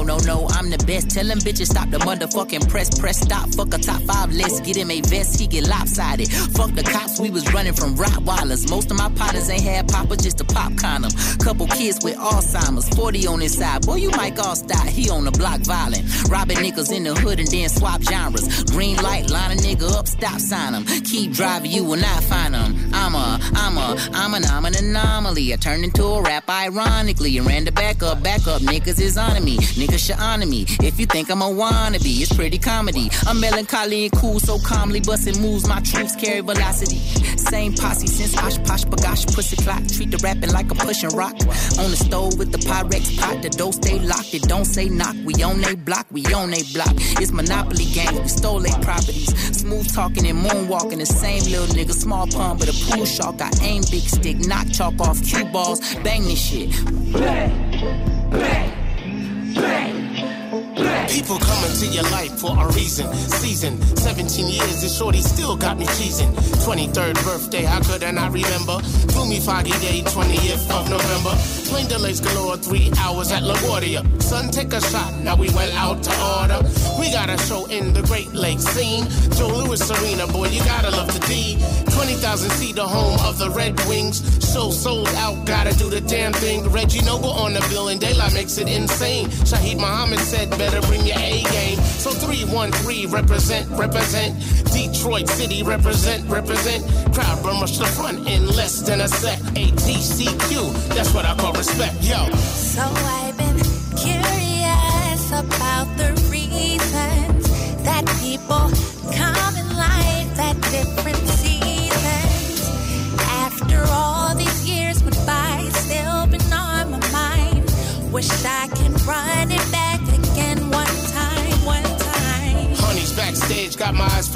Oh no, no, I'm the best. Tell them bitches stop the motherfucking press. Press stop. Fuck a top five. Let's get him a vest. He get lopsided. Fuck the cops. We was running from Rottweilers. Most of my partners ain't had papa just to pop condom. Couple kids with Alzheimer's. 40 on his side. Boy, you might all stop. He on the block violent. Robbing niggas in the hood and then swap genres. Green light, line a nigga up, stop sign him. Keep driving, you will not find him. I'm a, I'm a, I'm an, I'm an anomaly. I turned into a rap ironically and ran the back up, back up. Niggas is on me. Niggas should honor me. If you think I'm a wannabe, it's pretty comedy. I'm melancholy and cool, so calmly busting moves. My troops carry velocity. Same posse since Posh Posh Bagosh Pussy Clock. Treat the rapping like a pushing rock. On the stove with the Pyrex pot. The door stay locked. It don't say knock. We on they block. We on they block. It's Monopoly games. We stole their properties. Smooth talking and moonwalking. The same little nigga. Small pun, but a pool shark. I aim big stick. Knock chalk off cue balls. Bang this shit. Bang. Bang. Bang. People come into your life for a reason. Season 17 years, and shorty still got me cheesing. 23rd birthday, how could I not remember? Gloomy foggy day, 20th of November. Plane delays galore, three hours at LaGuardia. Son, take a shot, now we went out to order. We got a show in the Great Lakes scene. Joe Louis Arena, boy, you gotta love the D. 20,000 seat, the home of the Red Wings. Show sold out, gotta do the damn thing. Reggie Noble on the bill, and Daylight makes it insane. Shaheed Muhammad said, better bring your A game. So 313 represent, represent. Detroit City represent, represent. Crowd run rush the front in less than a sec. ATCQ, that's what I call respect. Yo. So I've been curious about the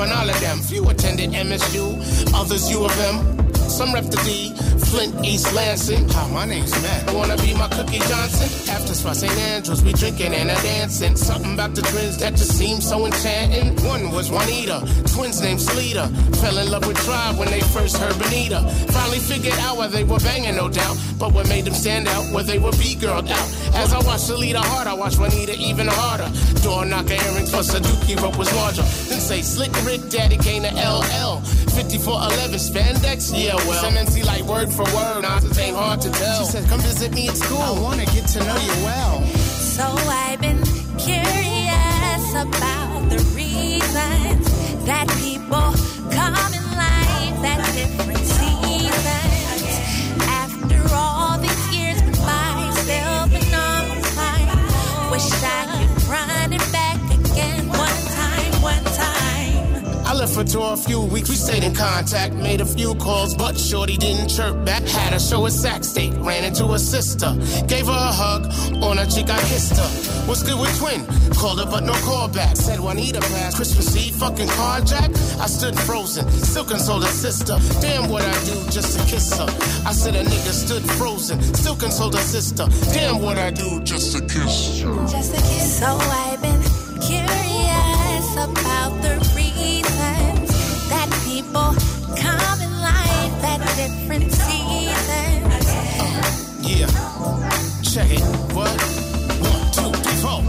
on all of them. Few attended MSU, others U of M. Some rep the D, Flint, East Lansing. Hi, my name's Matt. Wanna be my Cookie Johnson? After Spot St. Andrews, we drinking and a dancing. Something about the twins that just seemed so enchanting. One was Juanita, twins named Sleeta. Fell in love with Tribe when they first heard Benita. Finally figured out why they were banging, no doubt. But what made them stand out, where they were B-girled out. As I watched Sleeta hard, I watched Juanita even harder. Door knocker earrings plus a dookie rope was larger. Then say Slick Rick, Daddy came to LL. 5411 spandex, yeah well. Cemency like word for word, nah, it ain't hard to tell. She said, come visit me at school. I wanna get to know you well. So I've been curious about the reasons that people come in life at different for a few weeks, we stayed in contact, made a few calls, but Shorty didn't chirp back. Had a show at Sac State, ran into her sister, gave her a hug, on her cheek I kissed her. What's good with twin? Called her but no call back. Said Juanita passed Christmas Eve, fucking carjack. I stood frozen, still consoled her sister. Damn what I do just to kiss her. I said a nigga stood frozen, still consoled her sister. Damn what I do just to kiss her. Just a kiss. So I've been curious about the Yeah. Check it. What? One, two, three, four.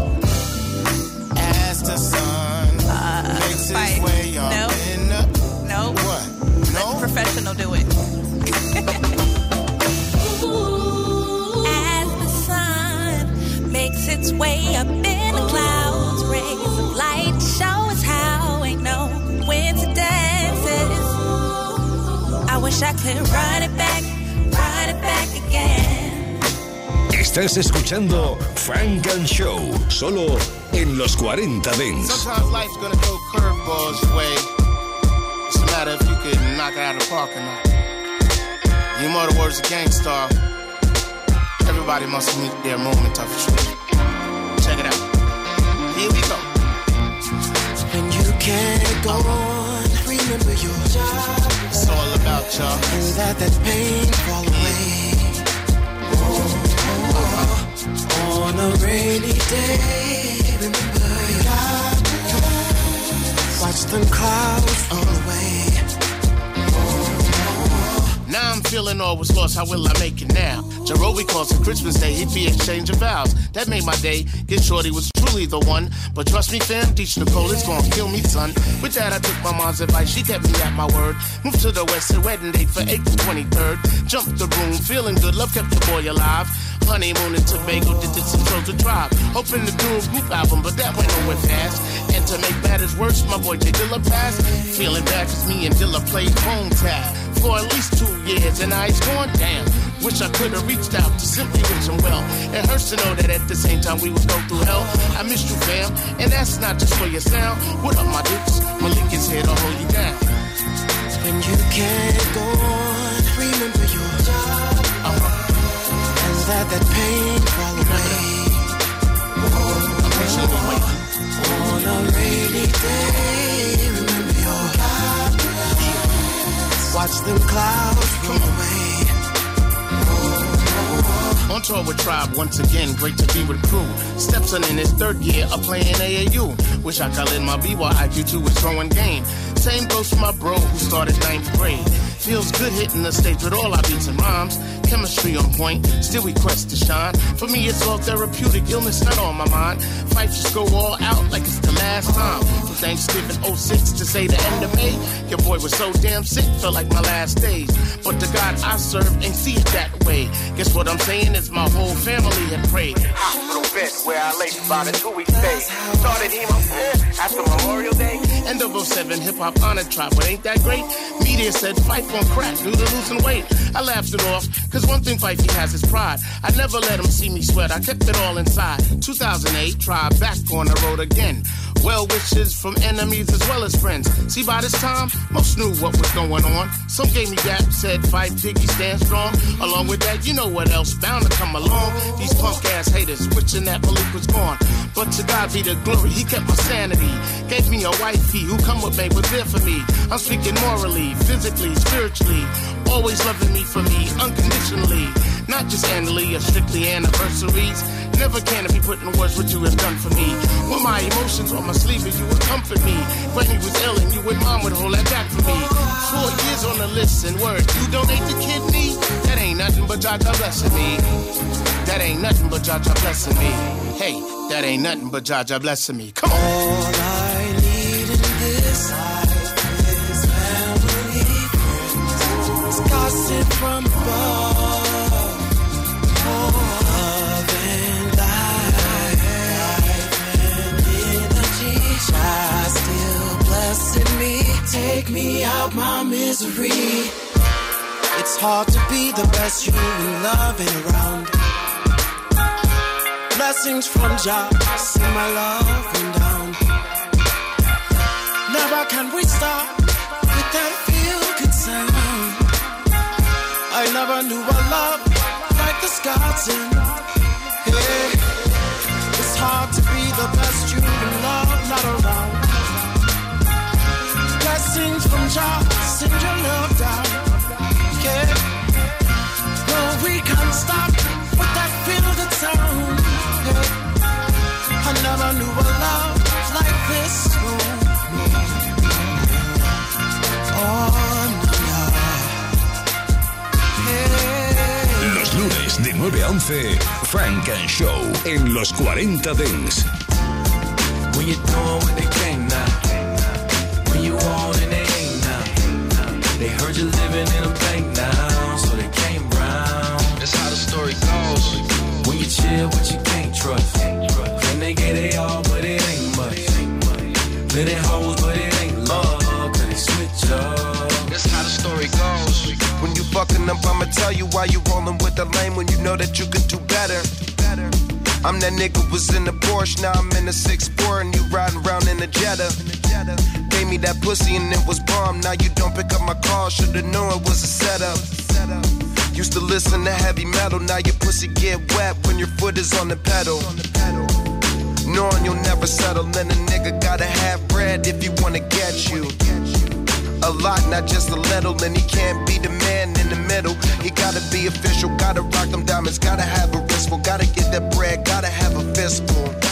As the sun uh, makes fight. its way up No. in the. No. What? Let the professional do it. As the sun makes its way up in the clouds, rays of light show us how ain't no coincidences. I wish I could run it Estás escuchando Funk and Show, solo en los 40 Dents. Sometimes life's gonna throw curveballs your way. It's a matter if you can knock it out of the park or not. You know the words of Gang Starr. Everybody must meet their moment of truth. Check it out. Here we go. When you can't go on, remember your job. It's all about y'all. Pray that that pain fall away. On a rainy day, remember. Watch them clouds roll away. Now I'm feeling all was lost, how will I make it now? Jerobi calls it Christmas Day, he'd be exchanging vows. That made my day, get shorty was truly the one. But trust me, fam, Deech Nicole is gonna kill me, son. With that, I took my mom's advice, she kept me at my word. Moved to the west, and wedding date for April 23rd. Jumped the room, feeling good, love kept the boy alive. Honeymoon in Tobago, did this and the tribe. Hoping to do a group album, but that went nowhere fast. And to make matters worse, my boy J Dilla passed. Feeling bad cause me and Dilla played phone tag for at least two years, and I was going down. Wish I could have reached out to simply wish him well. It hurts to know that at the same time we would go through hell. I missed you, fam, and that's not just for your sound. What up, my dukes? Malik is here to hold you down. When you can't go Watch them clouds roll away. On tour with Tribe once again, great to be with crew. Stepson in his third year of playing AAU. Wish I could let my BYIQ2 was throwing game. Same goes for my bro who started ninth grade. Feels good hitting the stage with all our beats and rhymes. Chemistry on point, still we quest to shine. For me, it's all therapeutic, illness not on my mind. Fight just go all out like it's the last time. From Thanksgiving 06 to say the end of May, your boy was so damn sick, felt like my last days. But the God I serve ain't see it that way. Guess what I'm saying is my whole family had prayed. Hospital bed where I lay for about a two week stay. Started eh, after Memorial Day. End of 07, hip hop honored tribe, but ain't that great? Media said Phife on crack due to losing weight. I laughed it off, cause one thing Fifey has is pride. I never let him see me sweat, I kept it all inside. 2008, tried back on the road again. Well wishes from enemies as well as friends. See, by this time, most knew what was going on. Some gave me gap, said fight Biggie, stand strong. Along with that, you know what else bound to come along. These punk ass haters wishing that Malik was gone. But to God be the glory, he kept my sanity. Gave me a wifey who come with me, was there for me. I'm speaking morally, physically, spiritually. Always loving me for me, unconditionally. Not just annually or strictly anniversaries. Never can it be put in words what you have done for me. With my emotions on my sleeve, and you would comfort me. When he was ill and you and mom would hold that back for me. Four years on the list and words, you donate the kidney? That ain't nothing but Jaja blessing me. That ain't nothing but Jaja blessing me. Hey, that ain't nothing but Jaja blessing me. Come on. Blessing me. Take me out my misery. It's hard to be the best you in love and around. Blessings from Jah, see my love and down. Never can we stop with that feel good sound. I never knew a love like the Scots in. It's hard to be the best you can love, not around. Blessings from Jah, send your love down. Yeah, no, we can't stop with that feel good sound. Yeah. I never knew a love like this. No, no. Oh, no. Hey. Los lunes de 9 a 11, Frank and Show en los 40 Dents. When you're doing what they can't They heard you living in a bank now, so they came round. That's how the story goes. When you chill, what you can't trust. And they get it all, but it ain't much. Living hoes, but it ain't love, cause they switch up. That's how the story goes. When you fucking up, I'ma tell you why you rolling with the lame when you know that you could do better. I'm that nigga was in the Porsche, now I'm in the 6-4 and you riding around in the Jetta. Gave me that pussy and it was bomb. Now you don't pick up my call, shoulda known it was a setup. Used to listen to heavy metal, now your pussy get wet when your foot is on the pedal. Knowing you'll never settle, and a nigga gotta have bread if he wanna get you. A lot, not just a little, and he can't be the man in the middle. He gotta be official, gotta rock them diamonds, gotta have a wristful, gotta get that bread, gotta have a fistful.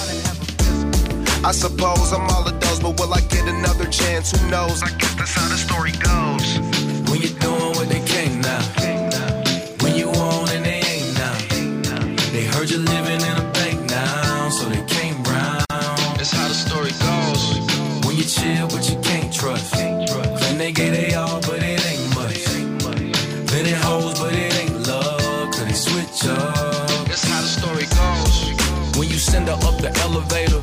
I suppose I'm all it does, but will I get another chance? Who knows? I guess that's how the story goes. When you're doing what they came now, when you want and they ain't now, they heard you living in a bank now, so they came round. That's how the story goes. When you chill, but you can't trust, then they get it all, but it ain't much. Then it holds, but it ain't love, cause they switch up. That's how the story goes. When you send her up the elevator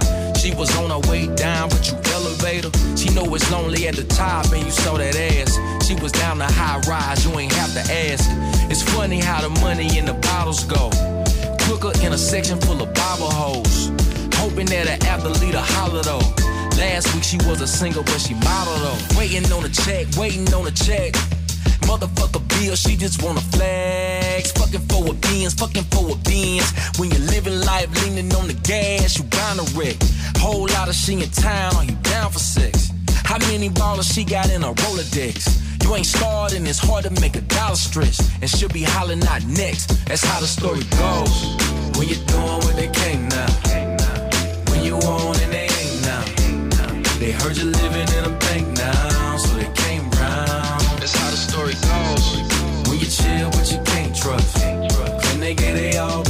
she was on her way down, but you elevator. She know it's lonely at the top, and you saw that ass. She was down the high rise, you ain't have to ask. It's funny how the money in the bottles go. Quicker in a section full of bobble holes. Hoping that an athlete a holler though. Last week she was a single, but she model though. Waiting on a check, waiting on a check. Motherfucker bill, she just wanna flex. Fucking for a beans, fucking for a beans. When you're living life leaning on the gas, you bound to wreck. Whole lot of she in town, are you down for sex? How many ballers she got in a Rolodex? You ain't starting, it's hard to make a dollar stretch. And she'll be hollering out next. That's how the story goes. When you're doing what they can't now. When you on and they ain't now. They heard you living in a bank now, they get they all,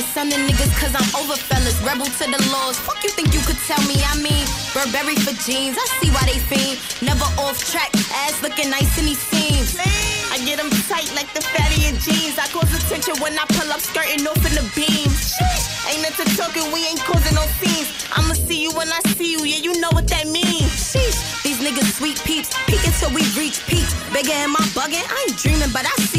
overzealous, son niggas, cause I'm over fellas. Rebel to the laws. Fuck you think you could tell me? I mean, Burberry for jeans. I see why they fiend. Never off track, ass looking nice in these seams. I get them tight like the fatty in jeans. I cause attention when I pull up, skirting off in the beams. Sheesh, ain't into talking, we ain't causing no scenes. I'ma see you when I see you, yeah, you know what that means. Sheesh, these niggas sweet peeps, peek until we reach peaks. Bigger am I bugging? I ain't dreaming, but I.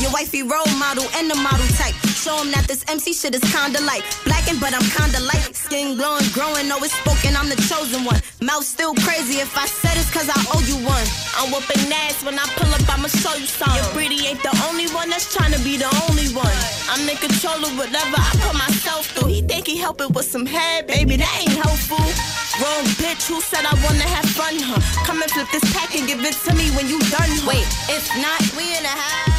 Your wifey role model and the model type. Show Show 'em that this MC shit is kinda like blacking, but I'm kinda light. Skin glowing, growing, always spoken, I'm the chosen one. Mouth still crazy, if I said it's cause I owe you one. I'm whooping ass when I pull up, I'ma show you some. Your pretty ain't the only one that's trying to be the only one. I'm in control of whatever I put myself through. He think he helping with some head, baby, that ain't helpful. Wrong bitch, who said I wanna have fun, huh? Come and flip this pack and give it to me when you done, huh? Wait, if not, we in a half.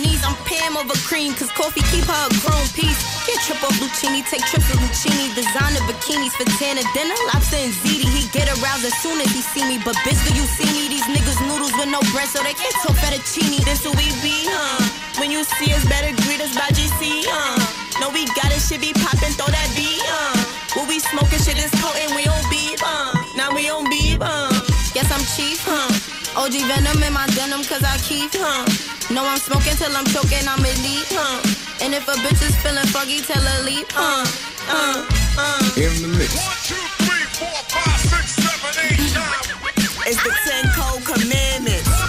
Knees. I'm Pam over cream, cause coffee keep her a grown piece. Get trip off Lucini, take trips with Lucini. Designer bikinis for Tana dinner, lobster and ziti. He get aroused as soon as he see me. But bitch, do you see me? These niggas noodles with no bread, so they can't talk fettuccine. This who we be, huh? When you see us, better greet us by GC, huh? No, we got it, shit be poppin', throw that beat, huh? What we smoking, shit is potent, we on beef, huh? Now we on beef, huh? Guess I'm chief, huh? OG Venom in my denim, cause I keep, huh? No, I'm smoking till I'm choking, I'm elite, huh? And if a bitch is feeling foggy, tell her leave, huh? Uh, uh. In the mix. It's the 10 code commandments.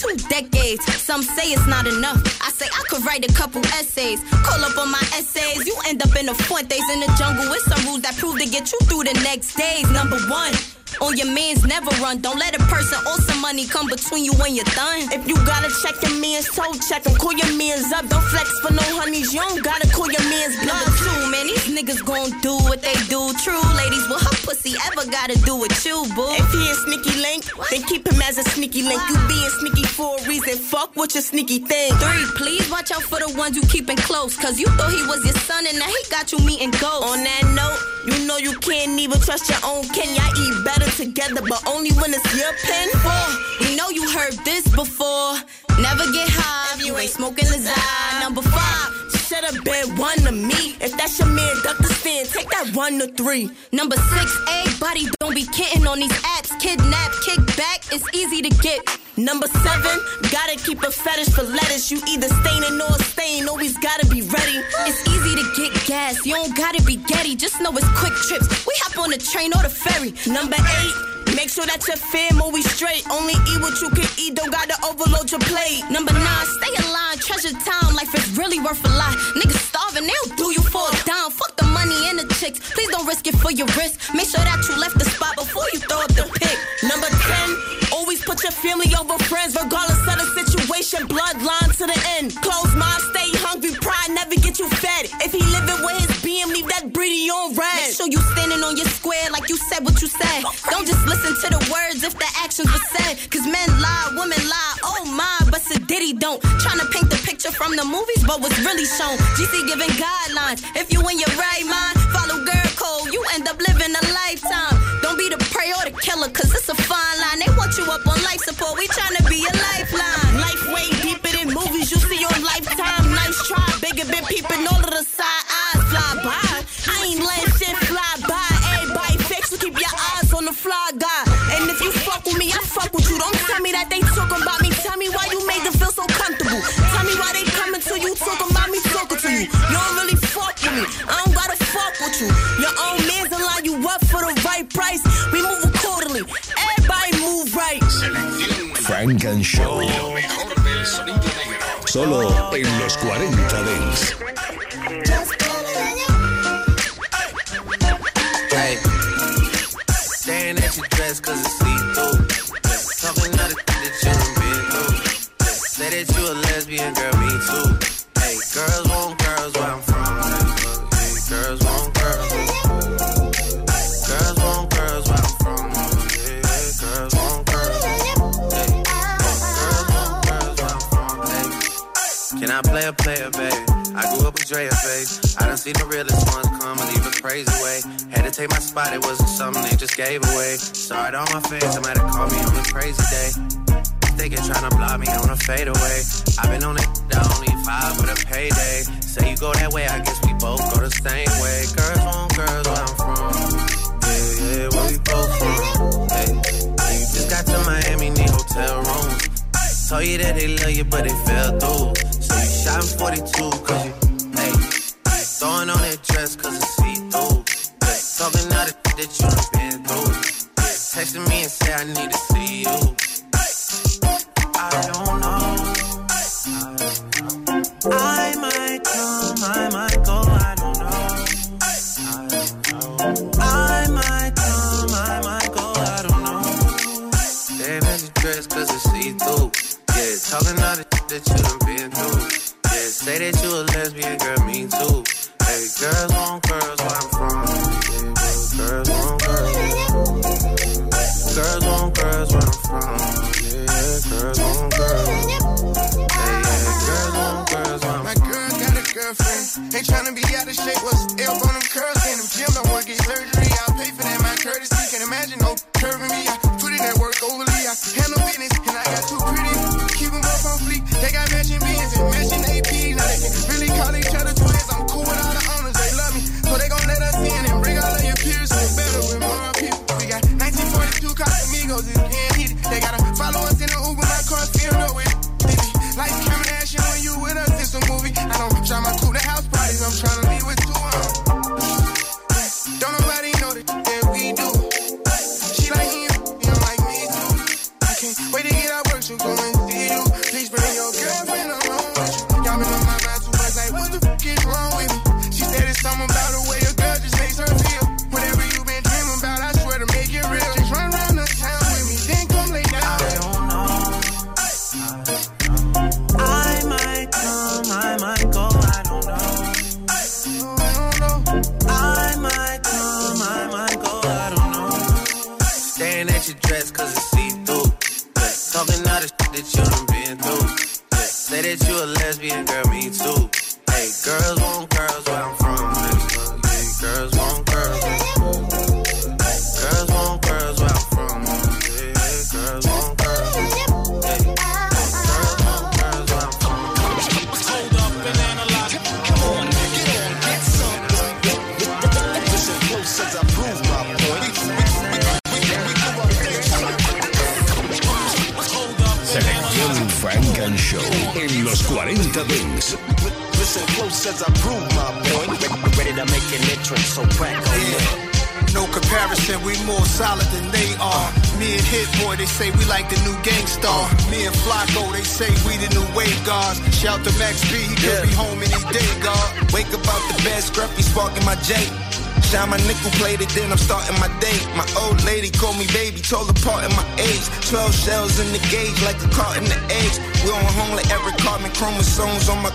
Two decades. Some say it's not enough. I say I could write a couple essays. Call up on my essays. You end up in the Fuentes in the jungle with some rules that prove to get you through the next days. Number one. On your mans never run. Don't let a person or some money come between you when you're done. If you gotta check your man's toe, check him. Call your mans up. Don't flex for no honeys. You don't gotta call your man's bluff. Number two, man, these niggas gon' do what they do. True ladies, what her pussy ever gotta do with you, boo? If he a sneaky link, then keep him as a sneaky link. You being sneaky for a reason. Fuck what your sneaky thing. Three, please watch out for the ones you keeping close. Cause you thought he was your son and now he got you meeting ghosts. On that note, you know you can't even trust your own kin. Y'all eat better together, but only when it's your pen. Four, we know you heard this before. Never get high if you ain't smoking the Lazai. Number five, should have been one to me. If that's your man, duck the stand, take that one to three. Number six, everybody don't be kidding on these apps. Kidnap, kick back. It's easy to get. Number seven, gotta keep a fetish for lettuce. You either staining or stain, always gotta be ready. It's gas, you don't gotta be getty. Just know it's quick trips. We hop on the train or the ferry. Number eight, Make sure that your fam always straight. Only eat what you can eat, don't gotta overload your plate. Number nine, stay in line, treasure time. Life is really worth a lot. Niggas starving, they'll do you for a dime. Fuck the money and the chicks. Please don't risk it for your wrist. Make sure that you left the spot before you throw up the pick. Number 10, always put your family over friends, regardless of the situation. Bloodline to the end. Close on red. Make sure you standing on your square like you said what you said. Don't just listen to the words if the actions were said. Cause men lie, women lie, oh my, but Diddy don't. Trying to paint the picture from the movies, but what's really shown. GC giving guidelines. If you in your right mind, follow girl code, you end up living a lifetime. Don't be the prey or the killer, cause it's a fine line. They want you up on life support, we trying to be a lifeline. Life way deeper than movies you see on Lifetime. Nice try, bigger been peeping all talking about me, talking to you. You don't really fuck with me. I don't gotta fuck with you. Your own man's will line you up for the right price. We move accordingly. Everybody move right. Funk and Show. Solo en los 40 Dents. Hey, staring at your dress cause it's see-through. Talking other that you done been through. Say that you a lesbian, girl, me too. Hey, girls want girls where I'm from. Girls want girls. Girls want girls where I'm from. Girls want girls. Can I play a player, baby? I grew up with Drea face. I done seen the realest ones come and leave a crazy way. Had to take my spot, it wasn't something they just gave away. Sorry to all my fans, have called me on a crazy day. Thinking trying to block me on a fadeaway. I've been on it, I only five with a payday. Say you go that way, I guess we both go the same way. Girls want girls where I'm from. Yeah, yeah, where we both from. Hey, you just got to Miami, need hotel rooms. Told you that they love you, but they fell through. So you shot 42, cause you, hey, throwing on that dress, cause it's see through. Yeah, talking all the that you been through. Texting me and say I need to see you. I don't know. I might come, I might go, I don't know. I might come, I might go, I don't know. Staring at your dress cause it's see through. Yeah, talking the that you done been through. Yeah, say that you a lesbian, girl, me too. Hey, girls want girls Ain't tryna be out of shape. What's elbow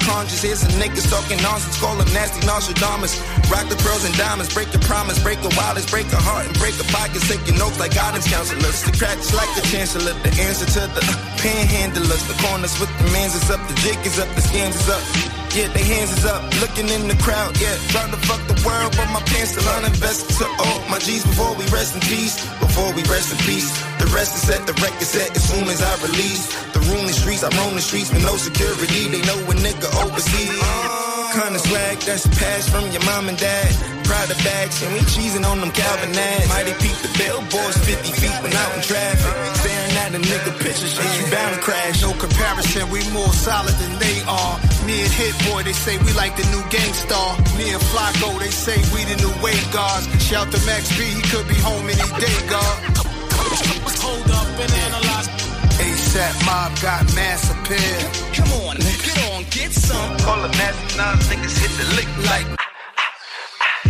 my. Here's some niggas talking nonsense, call them nasty Nostradamus. Rock the pearls and diamonds, break the promise, break a wildest, break a heart and break a pocket, taking notes like guidance counselors. The cracks like the chancellor, the answer to the uh, panhandlers. The corners with the mans is up, the jig is up, the scams is up. Yeah, they hands is up, looking in the crowd, yeah. Trying to fuck the world, but my pants still uninvested to all oh, my G's before we rest in peace. Before we rest in peace. The rest is set, the record set as soon as I release. The room the streets, I roam the streets with no security. They know a nigga overseas. Kinda swag that's passed from your mom and dad. Proud Prada bags, and we cheesing on them Calvin ads. Mighty peep the billboards 50 feet when out in traffic. Staring at a nigga picture, shit, you bound to crash. No comparison, we more solid than they are. Me and Hit Boy, they say we like the new Gang Starr. Me and Flacko, they say we the new wave guards. Shout to Max B, he could be home any day, God. ASAP Mob got mass appeal. Come on, get on, get some. Call the nasty nines, niggas hit the lick like.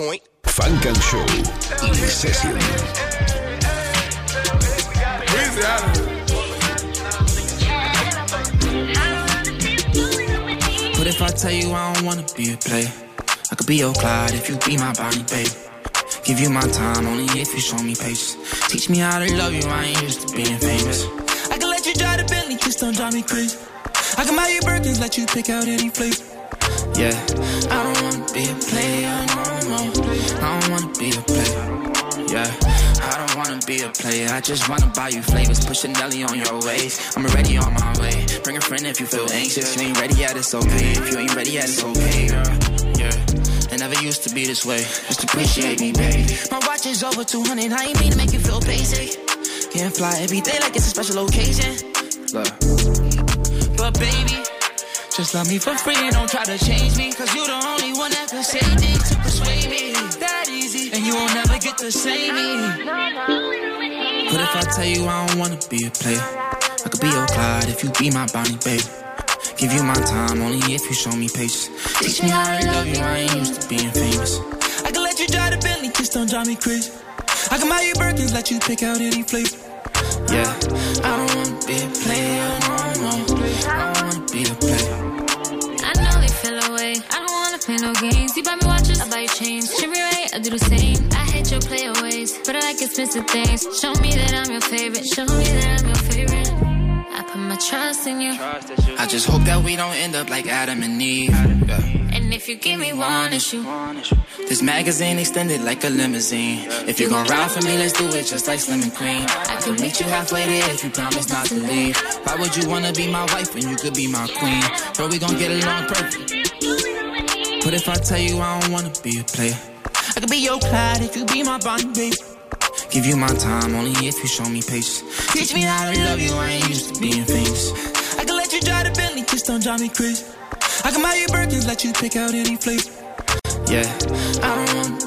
Point. Funk and Show in session. Easy out of here. What if I tell you I don't wanna be a player? I could be your Clyde if you be my Bonnie, babe. Give you my time only if you show me patience. Teach me how to love you, I ain't used to being famous. I can let you drive the Bentley, just don't drive me crazy. I can buy you Birkins, let you pick out any flavor. Yeah, I don't wanna be a player, be a player. Yeah, I don't wanna be a player. I just wanna buy you flavors. Push Nelly on your waist. I'm already on my way. Bring a friend if you feel anxious. You ain't ready yet, it's okay. If you ain't ready yet, it's okay, girl. Yeah. Never used to be this way. Just appreciate me, baby. My watch is over 200. I ain't mean to make you feel basic. Can't fly every day like it's a special occasion. But baby, just love me for free and don't try to change me. Cause you the only one that can persuade me. You won't never get to say me. What if I tell you I don't wanna be a player? I could be your Clyde if you be my Bonnie, babe. Give you my time only if you show me patience. Teach me how to love you, I ain't used to being famous. I can let you drive the Bentley, just don't drive me crazy. I can buy you Birkins, let you pick out any flavor. Yeah, I don't wanna be a player, play no games. You buy me watches, I buy you chains. Treat me right, I do the same. I hate your player ways, but I like expensive things. Show me that I'm your favorite. Show me that I'm your favorite. I put my trust in you. I just hope that we don't end up like Adam and Eve. Yeah. And if you give me one issue, This magazine extended like a limousine. If you're gonna ride for me, let's do it just like Slim and Queen. I could meet you halfway there if you promise not to leave. Why would you wanna be my wife when you could be my queen? Bro, we gon' get along perfect. But if I tell you I don't wanna be a player, I could be your Clyde if you be my Bonnie, babe. Give you my time only if you show me patience. Teach me how to love you, I ain't used to being famous. I can let you drive the Bentley, just don't drive me crazy. I can buy you Birkins, let you pick out any place. Yeah, I don't wanna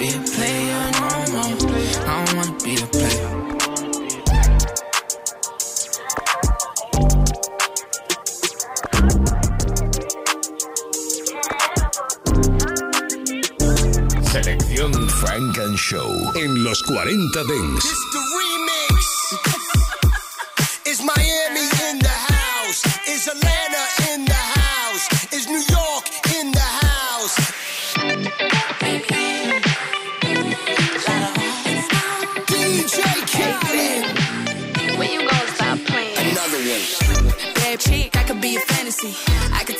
Selección Funk and Show en los 40 Dents. It's the remix. Is Miami in the house? Is Atlanta in the house? Is New York in the house? DJ Khaled. When you gonna stop playing? Another one. Bad chick, I could be a fantasy. I could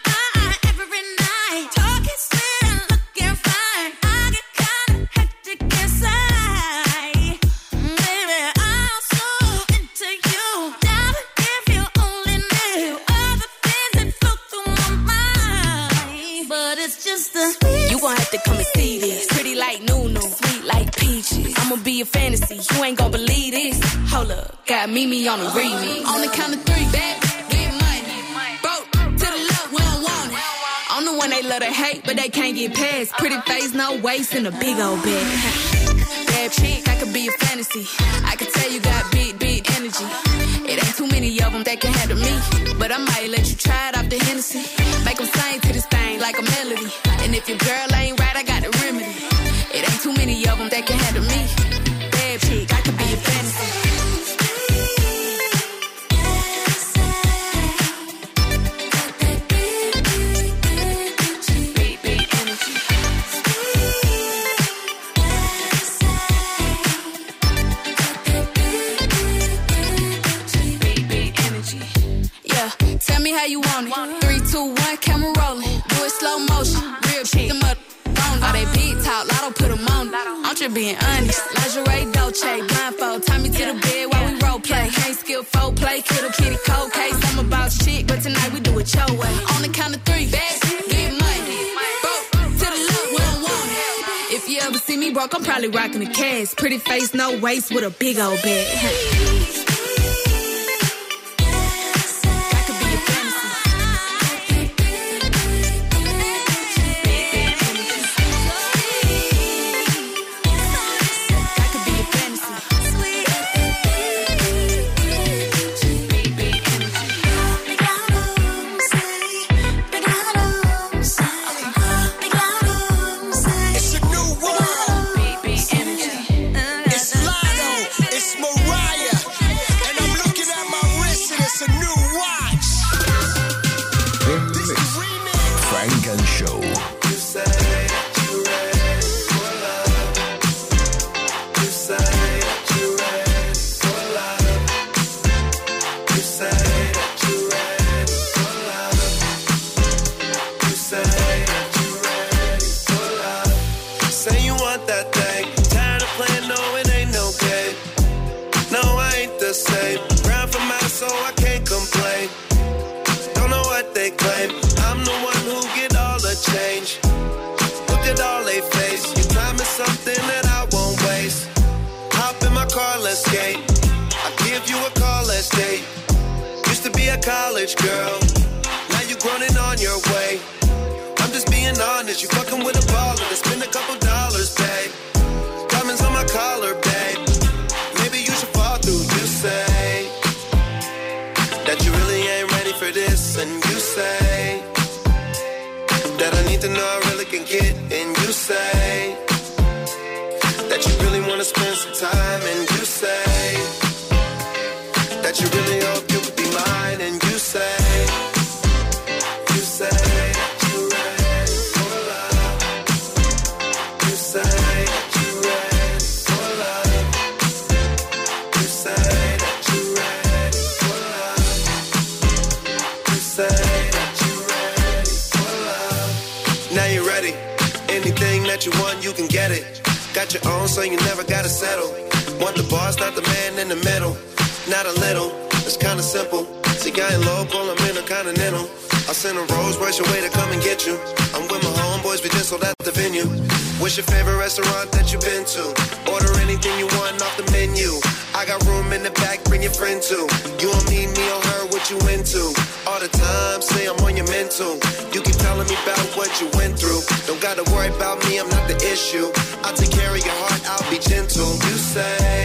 gon' have to come and see this. Pretty like Nunu, sweet like peaches. I'ma be a fantasy, you ain't gon' believe this. Hold up, got Mimi on the remix. On the count of three, back, get money. Broke to the left, we don't want it. I'm the one they love to hate, but they can't get past. Pretty face, no waist, and a big old bag. Bad chick, I could be a fantasy. I could tell you got big, big energy. It ain't too many of them that can handle me. But I might let you try it off the Hennessy. Make them sing to this thing like a melody. And if your girl ain't right, I got the remedy. It ain't too many of them that can handle me. Just being honest. Lingerie, Dolce, blindfold. Tie me to the bed while we role play. Can't skill folk play, kiddo kitty cold case. I'm about shit, but tonight we do it your way. On the count of three, bad, get money. Broke to the we don't want it. If you ever see me broke, I'm probably rocking a cast. Pretty face, no waist, with a big old bag. Sold out the venue. What's your favorite restaurant that you've been to? Order anything you want off the menu. I got room in the back, bring your friend too. You don't need me or her, what you into? All the time, say I'm on your mental. You keep telling me about what you went through. Don't gotta worry about me, I'm not the issue. I'll take care of your heart, I'll be gentle. You say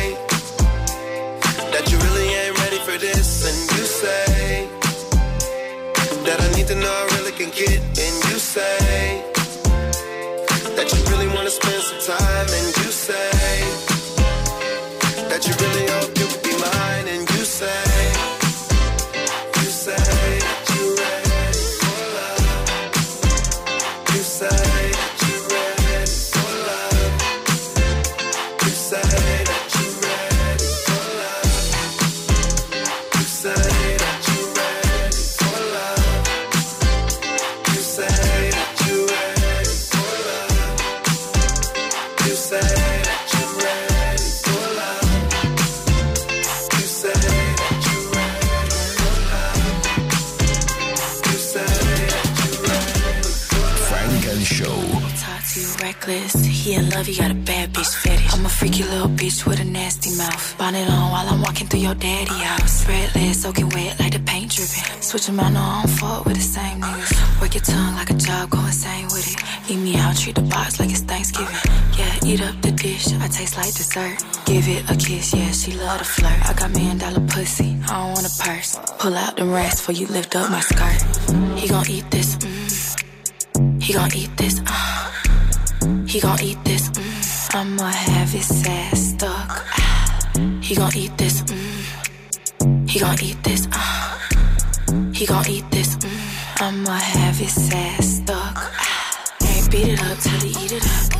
love, you got a bad bitch fetish. I'm a freaky little bitch with a nasty mouth. Bonnet on while I'm walking through your daddy house. Red legs soaking wet like the paint dripping. Switch 'em out, no, I don't fuck with the same niggas. Work your tongue like a job, go insane with it. Eat me out, treat the box like it's Thanksgiving. Yeah, eat up the dish, I taste like dessert. Give it a kiss, yeah, she love to flirt. I got million dollar pussy, I don't want a purse. Pull out the rest before you lift up my skirt. He gon' eat this, mm. He gon' eat this, uh. He gon' eat this, mm. I'ma have his ass stuck. He gon' eat this, mm. He gon' eat this, uh. He gon' eat this, mm. I'ma have his ass stuck. Can't beat it up till he eat it up.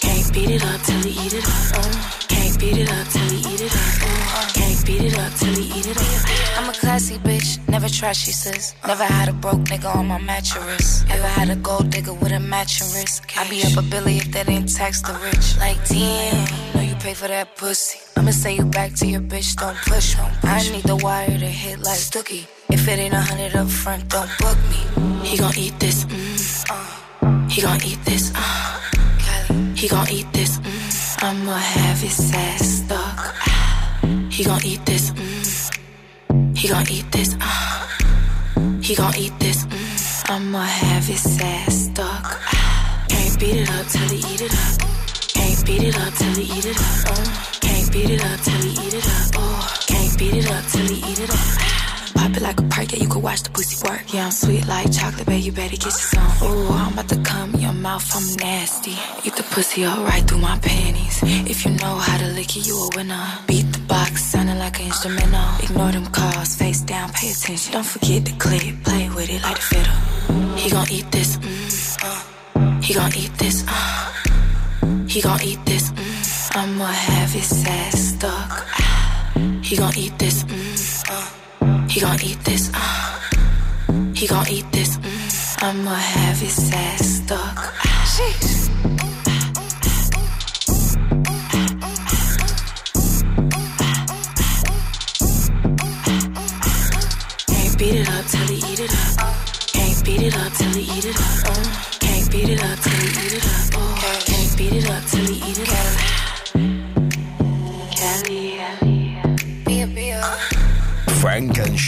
Can't beat it up till he eat it up. Uh. Beat it up till he eat it up. Uh. Can't beat it up till he eat it up. I'm a classy bitch, never trashy sis. Never had a broke nigga on my mattress. Ever had a gold digger with a matching wrist. I be up a billy if that ain't tax the rich. Like damn, know you pay for that pussy. I'ma send you back to your bitch, don't push me. I need the wire to hit like Stookie. If it ain't a hundred up front, don't book me. He gon' eat this, mm. He gon' eat this, uh. He gon' eat this, mm. I'ma have his ass stuck. He gon' eat this, mm. He gon' eat this, uh. He gon' eat this, mm. I'ma have his ass stuck. Can't beat it up till he eat it up. Can't beat it up till he eat it up. Can't beat it up till he eat it up. Oh, can't beat it up till he eat it up. Pop it like a perk, yeah, you can watch the pussy work. Yeah, I'm sweet like chocolate, babe, you better get some. Ooh, I'm about to come in your mouth, I'm nasty. Eat the pussy up right through my panties. If you know how to lick it, you a winner. Beat the box, sounding like an instrumental. Ignore them calls, face down, pay attention. Don't forget the clip, play with it like a fiddle. He gon' eat this, mm, uh. He gon' eat this, uh. He gon' eat this, mm. I'ma have his ass stuck. He gon' eat this, mm. He gon' eat this, uh. He gon' eat this, mm. I'ma have his ass stuck. Sheesh. Can't beat it up till he eat it up. Can't beat it up till he eat it up. Uh. Can't beat it up till he eat it up. Oh. Can't beat it up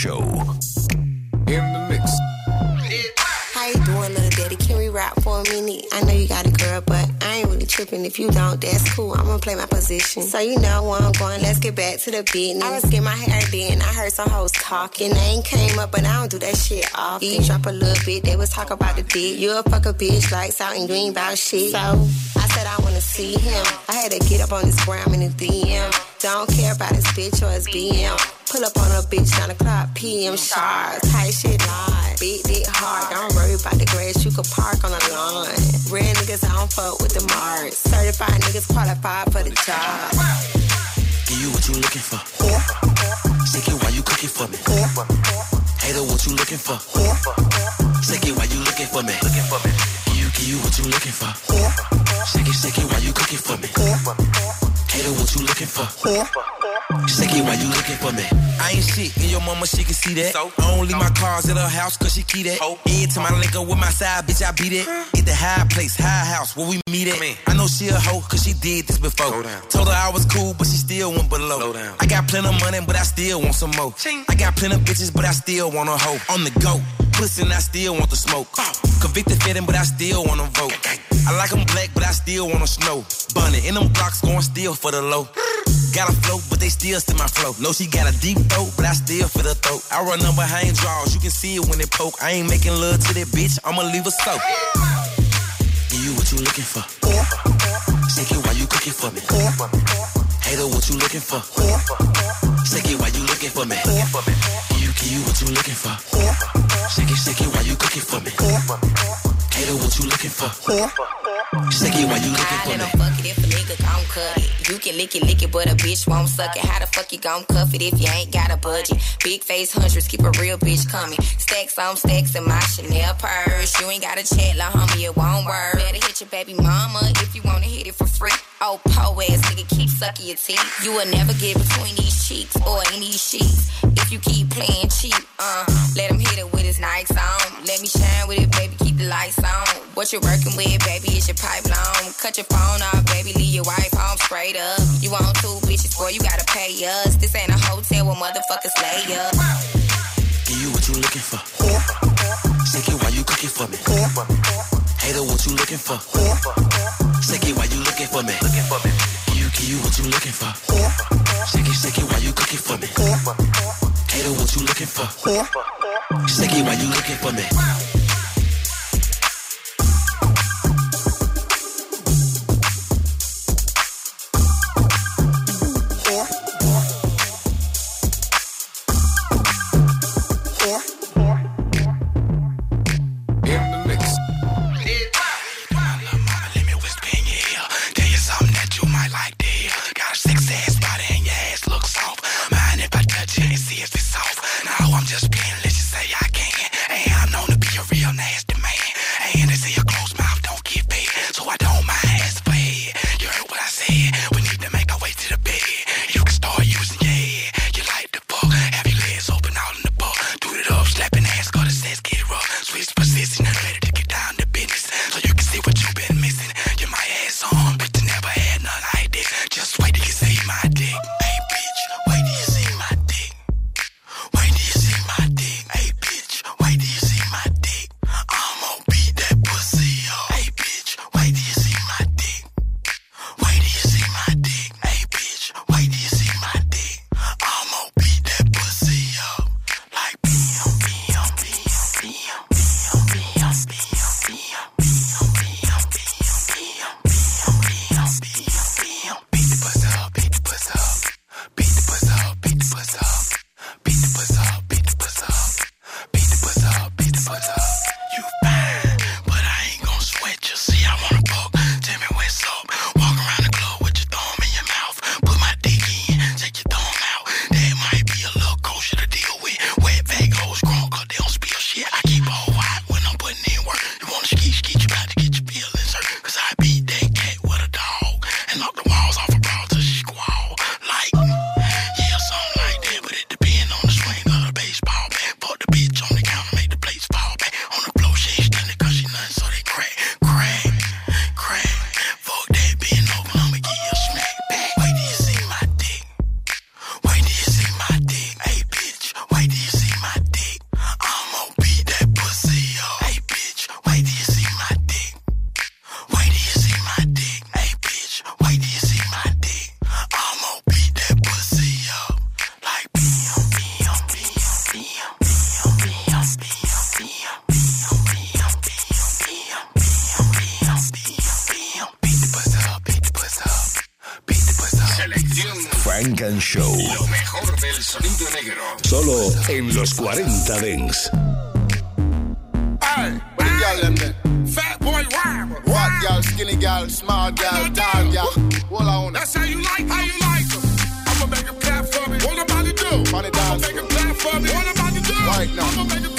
Show. In the mix. How you doing, little daddy? Can we rap for a minute? I know you got a girl, but I ain't really tripping. If you don't, that's cool. I'm gonna play my position. So you know where I'm going. Let's get back to the business. I was getting my hair done. I heard some hoes talking. They ain't came up, but I don't do that shit often. You drop a little bit. They was talk about the dick. You a fuck a bitch like and you ain't about shit. So said I wanna see him. I had to get up on this gram in the DM. Don't care about his bitch or his BM. Pull up on a bitch 9 o'clock PM sharp. Tight shit live. Beat it hard. Don't worry about the grass. You could park on the lawn. Real niggas, I don't fuck with the marks. Certified niggas qualified for the job. Give you what you looking for. Shake it while you cooking for me. Hater, what you looking for? Shake it while you looking for me. Looking for me. Give you, give you what you looking for. Shake it, shake it while you cooking for me. Hater, what you looking for? Shake it while you looking for me. I ain't shit, and your mama, she can see that. So, I don't leave my cars at her house, cause she key that. Every time I link up with my side, bitch, I beat it. At the high place, high house, where we meet at. I know she a hoe, cause she did this before. Told her I was cool, but she still went below. I got plenty of money, but I still want some more. I got plenty of bitches, but I still want a hoe. On the go. Pussy and I still want the smoke. Convicted fitting, but I still want to vote. I like 'em black, but I still wanna snow. Bunny in them blocks going still for the low. Got a flow, but they still see my flow. No, she got a deep throat, but I still feel the throat. I run them behind draws, you can see it when they poke. I ain't making love to that bitch, I'ma leave her soak. Give you what you looking for. Shake it while you cooking for me. Hater, what you looking for? Shake it while you looking for me. Give you, give you what you looking for. Shake it, shake it while you cooking for me. Hater, what you looking for? Shake it while you looking for me. Fuck it if a nigga gon' cut it. You can lick it, lick it, but a bitch won't suck it. How the fuck you gon' cuff it if you ain't got a budget? Big face hundreds, keep a real bitch coming. Stacks on stacks in my Chanel purse. You ain't got a chat, la homie, it won't work. Better hit your baby mama if you wanna hit it free. Oh, po ass nigga, keep sucking your teeth. You will never get between these cheeks or in these sheets. If you keep playing cheap, uh, let him hit it with his Nikes on. Let me shine with it, baby, keep the lights on. What you working with, baby, is your pipeline. Cut your phone off, baby, leave your wife home straight up. You want two bitches, boy, you gotta pay us. This ain't a hotel where motherfuckers lay up. Give you what you looking for. Shake it while you cooking for me. Hater, what you looking for? Shake it while you looking for me. Looking for me. You, you what you looking for. Shake it, shake it while you cooking for me. Hater, what you looking for? Shake it why you looking for me. Solo en los 40 Dance. Hey, what the girl them then? Fat boy rhyme. What girl, skinny girl, small girl, tall girl. Hold on. That's how you like, how you like 'em. I'ma make 'em clap for me. What I'm about to do? Funny I'ma make 'em clap for me. What I'm about to do? Right now. I'ma make 'em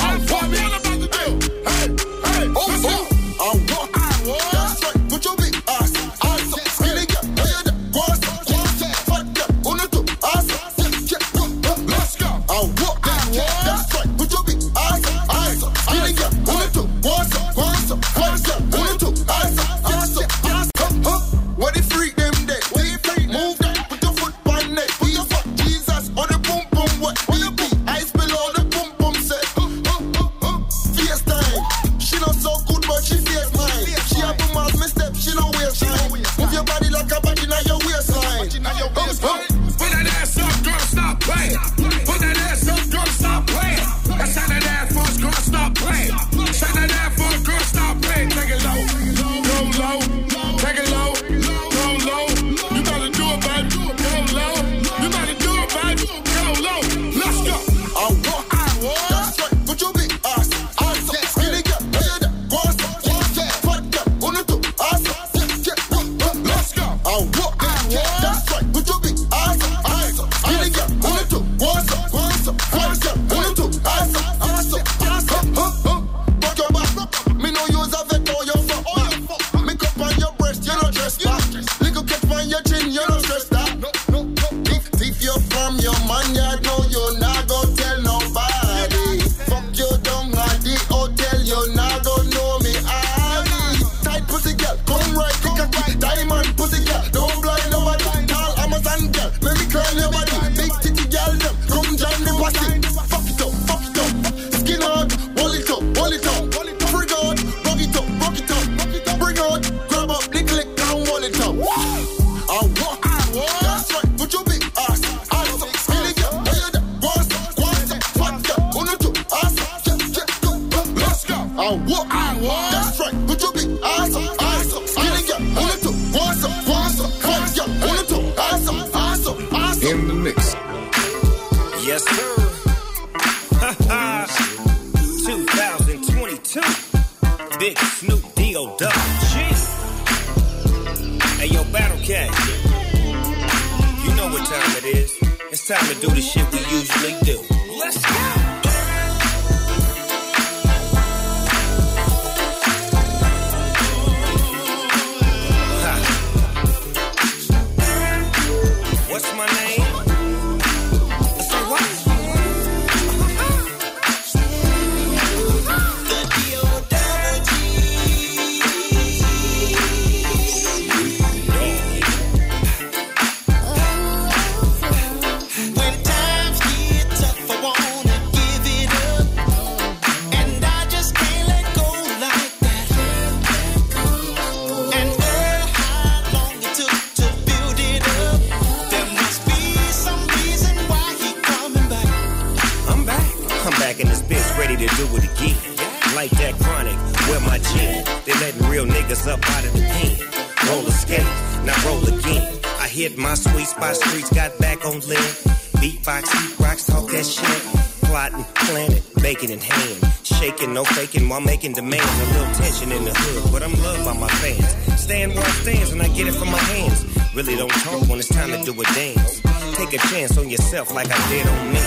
Plotting, planning, making in hand. Shaking, no faking while making demands. A little tension in the hood, but I'm loved by my fans. Stand where I stands and I get it from my hands. Really don't talk when it's time to do a dance. Take a chance on yourself like I did on me.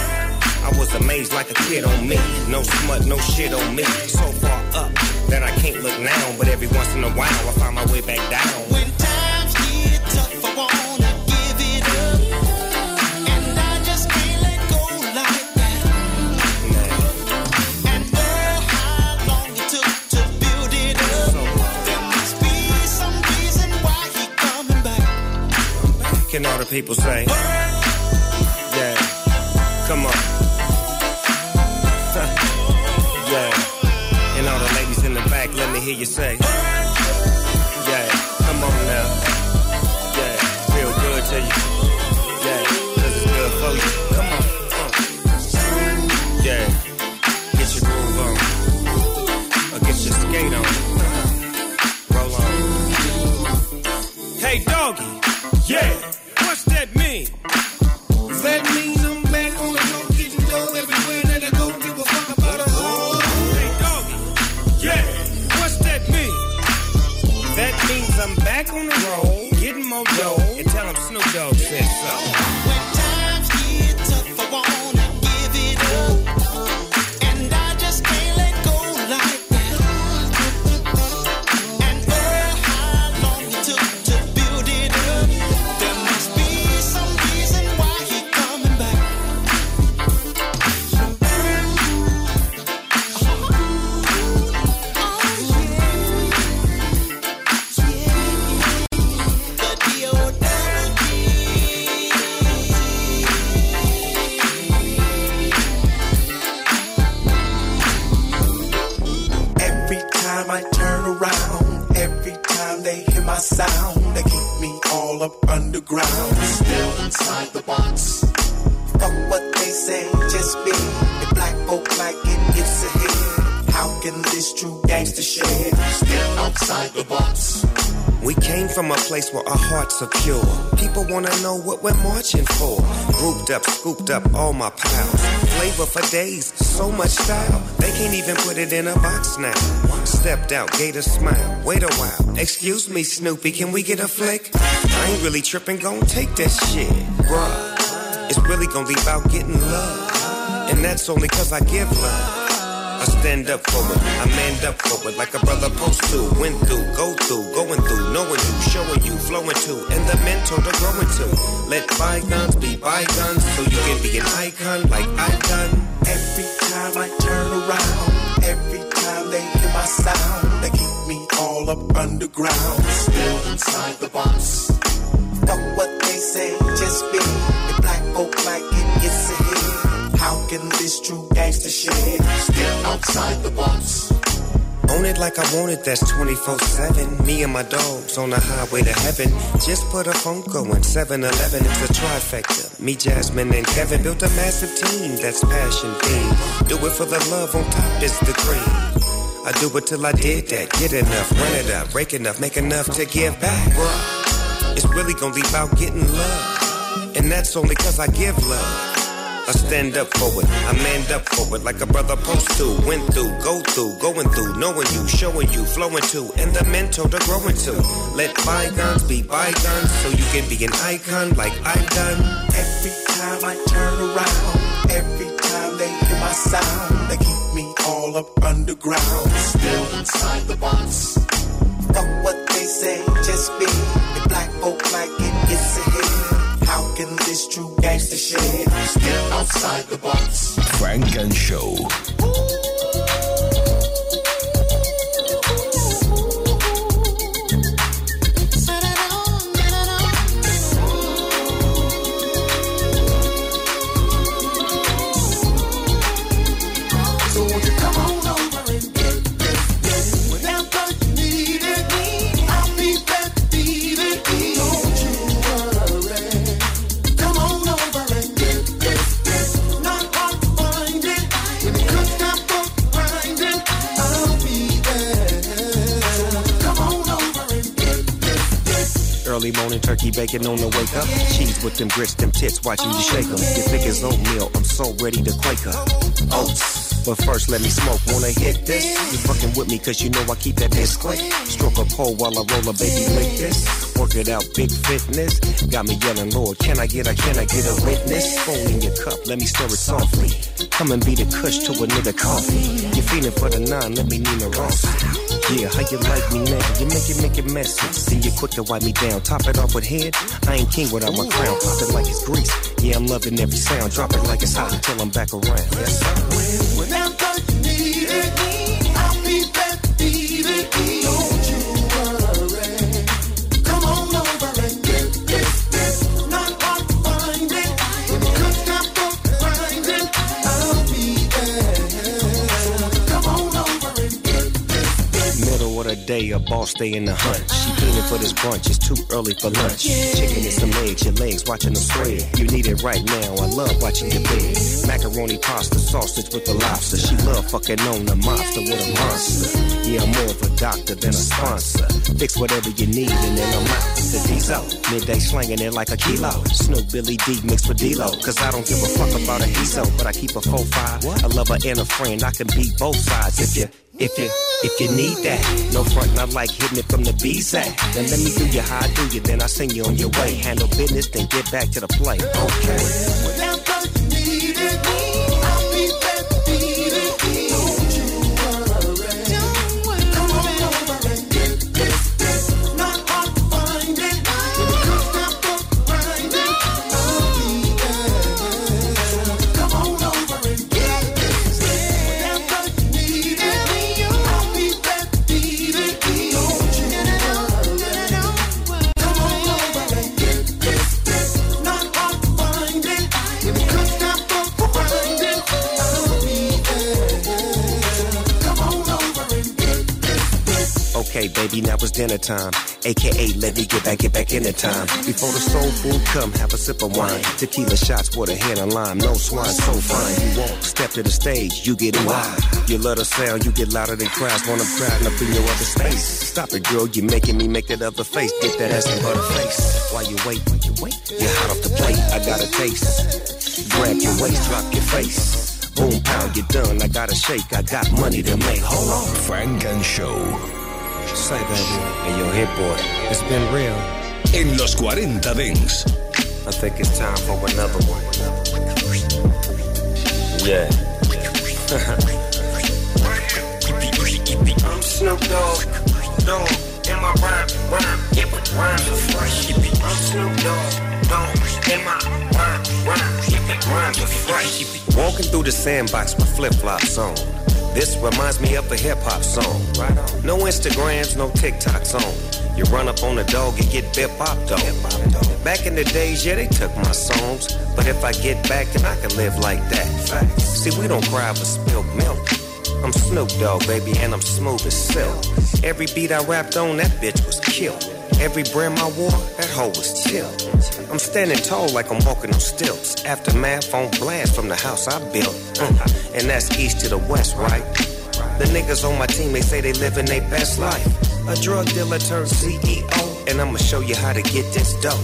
I was amazed like a kid on me. No smut, no shit on me. So far up that I can't look now. But every once in a while, I find my way back down. When times get tough, Can all the people say? Yeah. Come on. yeah. And all the ladies in the back, let me hear you say. Yeah. Come on now. Yeah. Feel good to you. Yeah. Cause it's good for you. Come on. Uh. Yeah. Get your groove on. Or get your skate on. Roll on. Hey, doggy. Underground. Still inside the box. Fuck what they say, just be. If black folk like it, it's a hit. How can this true gangster shit? Still outside the box. We came from a place where our hearts are pure. People wanna know what we're marching for. Grouped up, scooped up all my pals. Flavor for days, so much style. They can't even put it in a box now. Stepped out, gave a smile. Wait a while. Excuse me, Snoopy, can we get a flick? I ain't really tripping, gon' take that shit. Bruh, it's really gonna be about getting love. And that's only cause I give love. I stand up for it, I manned up for it like a brother post to. Went through, go through, going through, knowing you, showing you, flowing to, and the mentor to growing to. Let bygones be bygones so you can be an icon like I've done. Every time I turn around, every time they hear my sound, they keep me all up underground. Still inside the box. Fuck what they say, just be the black folk like it, it's a hit. How can this true gangster shit still outside the box? Own it like I want it, that's 24 7. Me and my dogs on the highway to heaven. Just put a phone call in 7 Eleven, it's a trifecta. Me, Jasmine, and Kevin built a massive team that's passion themed. Do it for the love, on top is the cream. I do it till I did that. Get enough, run it up, break enough, make enough to give back. It's really gonna be about getting love. And that's only cause I give love. I stand up for it, I manned up for it like a brother post to. Went through, go through, going through, knowing you, showing you, flowing to, and the mentor to growing to. Let bygones be bygones so you can be an icon like I've done. Every time I turn around, every time they hear my sound, they keep me all up underground. Still inside the box. Fuck what they say, just be the black folk like it, it's a hit. Can this true gangster shit still outside the box? Funk and Show. Turkey bacon on the wake up. Cheese with them grits, them tits, watching you shake them. Your thick as oatmeal, I'm so ready to quake up. Oats. But first, let me smoke. Wanna hit this? You fucking with me, cause you know I keep that bitch quick. Stroke a pole while I roll a baby lick this. Work it out, big fitness. Got me yelling, Lord, can I get a, can I get a witness? Phone in your cup, let me stir it softly. Come and be the kush to a nigga coffee. You're feeling for the nine, let me Nina Ross. Yeah, how you like me now? You make it, make it messy. Then you quick to wipe me down. Top it off with head. I ain't king without my crown. Pop it like it's grease. Yeah, I'm loving every sound. Drop it like it's hot until I'm back around. Yes, sir. Whenever you need it, day, a boss stay in the hunt. She feeling for this brunch, it's too early for lunch. Chicken and some eggs, your legs watching them spread. You need it right now, I love watching your bed. Macaroni pasta, sausage with the lobster. She love fucking on the monster with a monster. Yeah, I'm more of a doctor than a sponsor. Fix whatever you need and then I'm out. The D's midday slanging it like a kilo. Snoop Billy D mixed with D-Lo. Cause I don't give a fuck about a HISO, but I keep a 4-5. A lover and a friend, I can beat both sides if you if you if you need that. No front, not like hitting it from the B side. Then let me do you how I do you, then I send you on your way. Handle business, then get back to the play. Okay. Whenever you need it, Baby, now it's dinner time. AKA, let me get back, get back in the time. Before the soul food come, have a sip of wine. Tequila shots with a hand of lime. No swine, so fine. You walk, step to the stage, you get wild. You love the sound, you get louder than crowds. Wanna crowd up in your other space. Stop it, girl, you making me make that other face. Get that ass in butter face. While you wait, while you wait, you're hot off the plate. I got a taste. Grab your waist, drop your face. Boom, pound, you're done. I got to shake, I got money to make. Hold on. Funk and Show. Say, baby, and your hit boy, it's been real. En los 40 Dance. I think it's time for another one. Yeah. Snoop Dogg, dog, in my rhyme, rhyme, yeah, but rhymes are fresh. I'm Snoop Dogg, dog, in my rhyme, rhyme, yeah, but rhymes are fresh. Walking through the sandbox with flip flops on. This reminds me of a hip hop song. No Instagrams, no TikToks on. You run up on a dog and get bip bop dog. Back in the days, yeah, they took my songs. But if I get back, then I can live like that. See, we don't cry for spilled milk. I'm Snoop Dogg, baby, and I'm smooth as silk. Every beat I rapped on, that bitch was killed. Every brim I wore, that hoe was chill. I'm standing tall like I'm walking on stilts. Aftermath on blast from the house I built. Mm. And that's east to the west, right? The niggas on my team, they say they living their best life. A drug dealer turned CEO, and I'ma show you how to get this dope.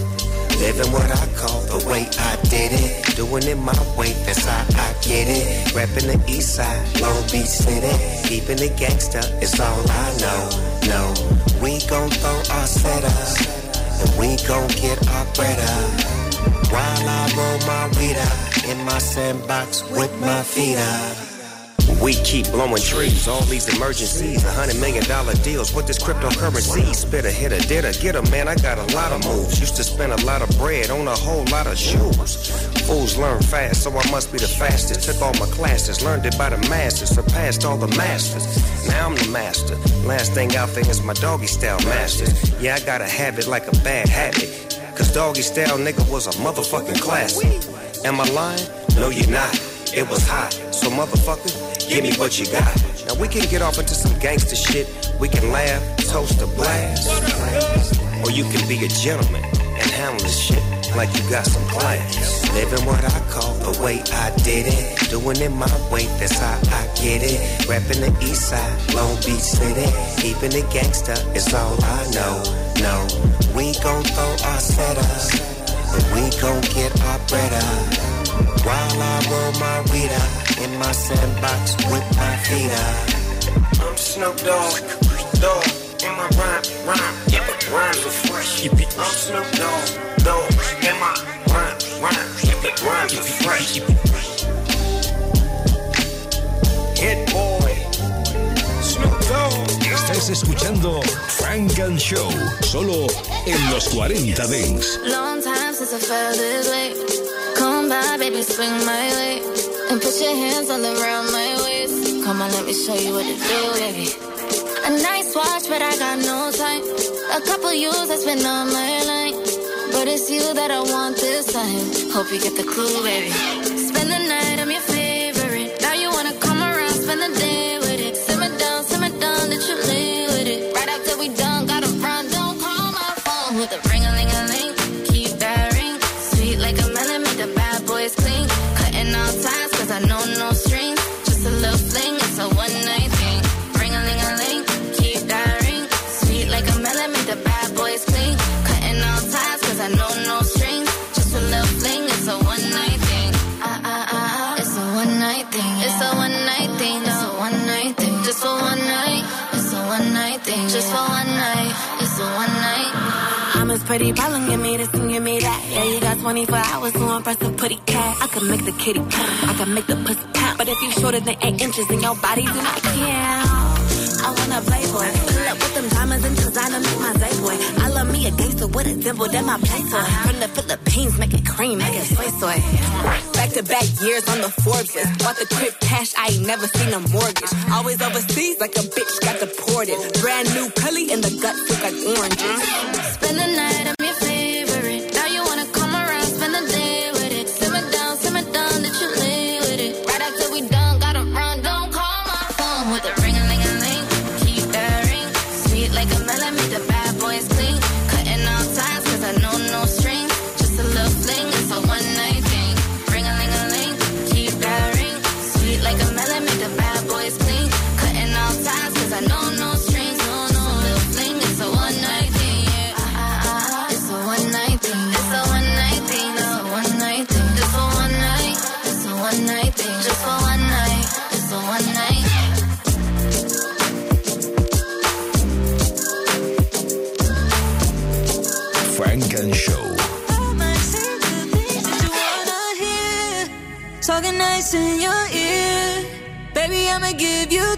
Living what I call the way I did it. Doing it my way, that's how I get it. Rapping the east side, Long Beach City. Keeping it gangsta it's all I know. No, we gon' throw our setup. And we gon' get our bread up. While I roll my weed up in my sandbox with my feet up. We keep blowing trees, all these emergencies, a hundred million dollar deals. What this cryptocurrency? Spit a hit a did a get a man. I got a lot of moves. Used to spend a lot of bread on a whole lot of shoes. Fools learn fast, so I must be the fastest. Took all my classes, learned it by the masses, surpassed all the masters. Now I'm the master. Last thing out there is my doggy style masters. Yeah, I got a habit like a bad habit. Cause doggy style nigga was a motherfucking classic. Am I lying? No, you're not. It was hot. So motherfucker, give me what you got. Now we can get off into some gangster shit. We can laugh, toast a blast. Or you can be a gentleman and handle this shit like you got some class. Living what I call the way I did it. Doing it my way, that's how I get it. Rapping the east side, Long Beach City. Keeping it gangsta is all I know. No, we gon' throw our setup. And we gon' get our bread up. While I roll my weed up in my sandbox with my feet up. I'm Snoop Dogg, dog, in my rhyme, rhyme, yeah, but rhymes are fresh. I'm Snoop Dogg, dog, in my rhyme, rhyme, yeah, but rhymes are fresh. Hit boy, Snoop Dogg. Estás escuchando Frank and Show, solo en los 40 Dents. Long time since I felt this way. Come by, baby, swing my way. And put your hands all around my waist. Come on, let me show you what to do, baby. A nice watch, but I got no time. A couple years I spent on my line. But it's you that I want this time. Hope you get the clue, baby. Just for one night. It's a one night. I'm as pretty problem, give me this and give me that. Yeah, you got 24 hours to impress a pretty cat. I can make the kitty purr, I can make the pussy count. But if you shorter than 8 inches, then your body do not count. I wanna playboy, pull up with them diamonds and designer, make my day boy. I love me a gangster with a dimple, that my play toy. Uh-huh. From the Philippines, make it cream, make it soy soy. Back to back years on the Forbes list. Bought the crib cash, I ain't never seen a mortgage. Always overseas like a bitch got deported. Brand new curly in the gut, look like oranges. Spend the night, I'm your favorite.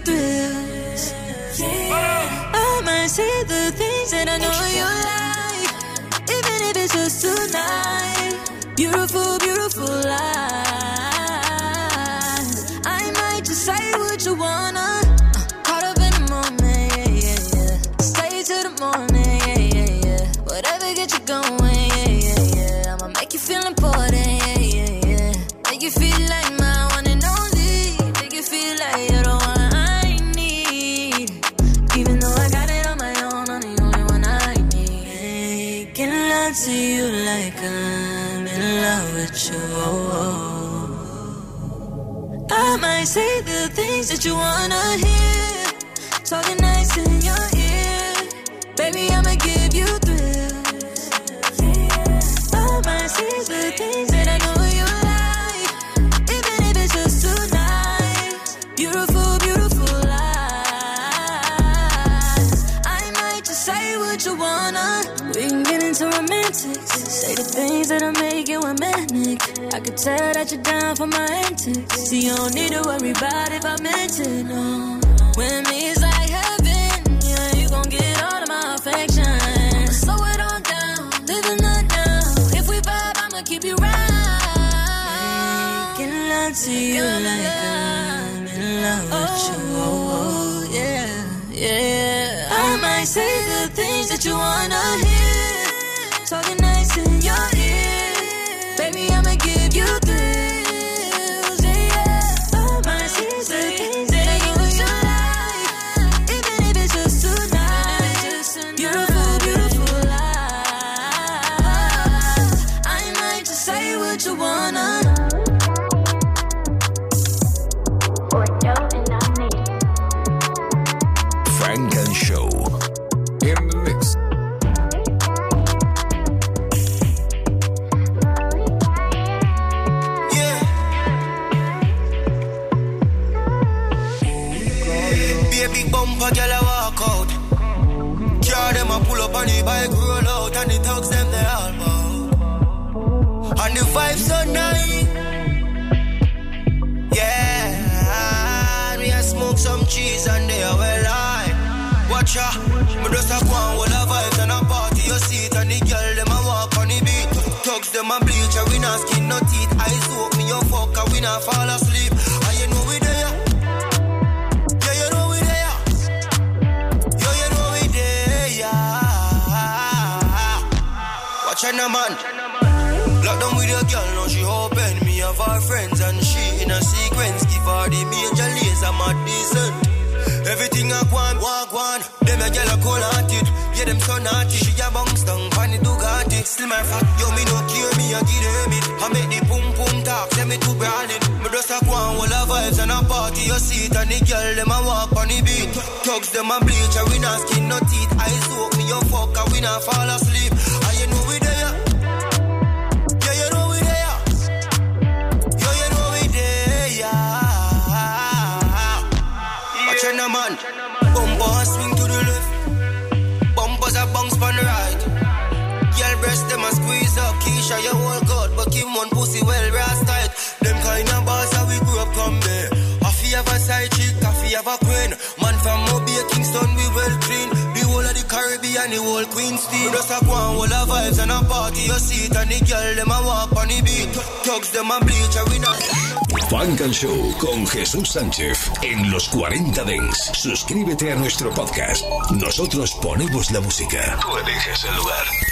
Thrills. I might say the things that I know you like, even if it's just tonight. Beautiful, beautiful lies. I might just say what you wanna. Uh, caught up in the moment, yeah, yeah, yeah. Stay till the morning, yeah, yeah, yeah. Whatever gets you going, things that you wanna hear. Talking nice in your ear. Baby, I'ma give you thrills. Might say the things that I know you like. Even if it's just tonight. Beautiful, beautiful lies. I might just say what you wanna. We can get into romantics. Say the things that'll make you romantic. I could tell that you're down for my antics. See, you don't need to worry about if I mention no. With me, it's like heaven. Yeah, you gon' get all of my affection. Slow it on down, living the now. If we vibe, I'ma keep you round. Making love to you like I'm in love with oh, you. Oh, yeah, yeah. I might say the things that you wanna hear. Baby bumper, girl, I walk out. Car them a pull up on the bike, roll out, and the thugs them they all bout. And the vibe so nice. Yeah, me a smoke some cheese and they are well high. Watch ya, me just a go on with the vibes and a party. You see it and the girl them a walk on the beat. Thugs them a bleach, and we not skin no teeth. Eyes open, me you fuck, and we not fall asleep. Out, man. Lock down with your girl, now she open. Me have her friends and she in a sequence. Give her the major laser, mad decent. Everything I want, walk one. Them a girl a cold hearted. Yeah, them so naughty. She a bounce down, the Ducati. Still my fat, yo, me no care, me a give them it. I make the pum pum talk, send me to brawling. Me just a go on, all the vibes and a party. You see it and the girl, them a walk on the beat. Thugs, them a bleach, and we not skin no teeth. Eyes open, you fuck, and we not fall asleep. Man. Bumper swing to the left. Bumpers a bounce on the right. Girl breast them a squeeze up. Keisha, you all good, but Kim one pussy well brass And Show con Jesús Sánchez en los 40 Dents. Suscríbete a nuestro podcast. Nosotros ponemos la música. Tú eliges el lugar.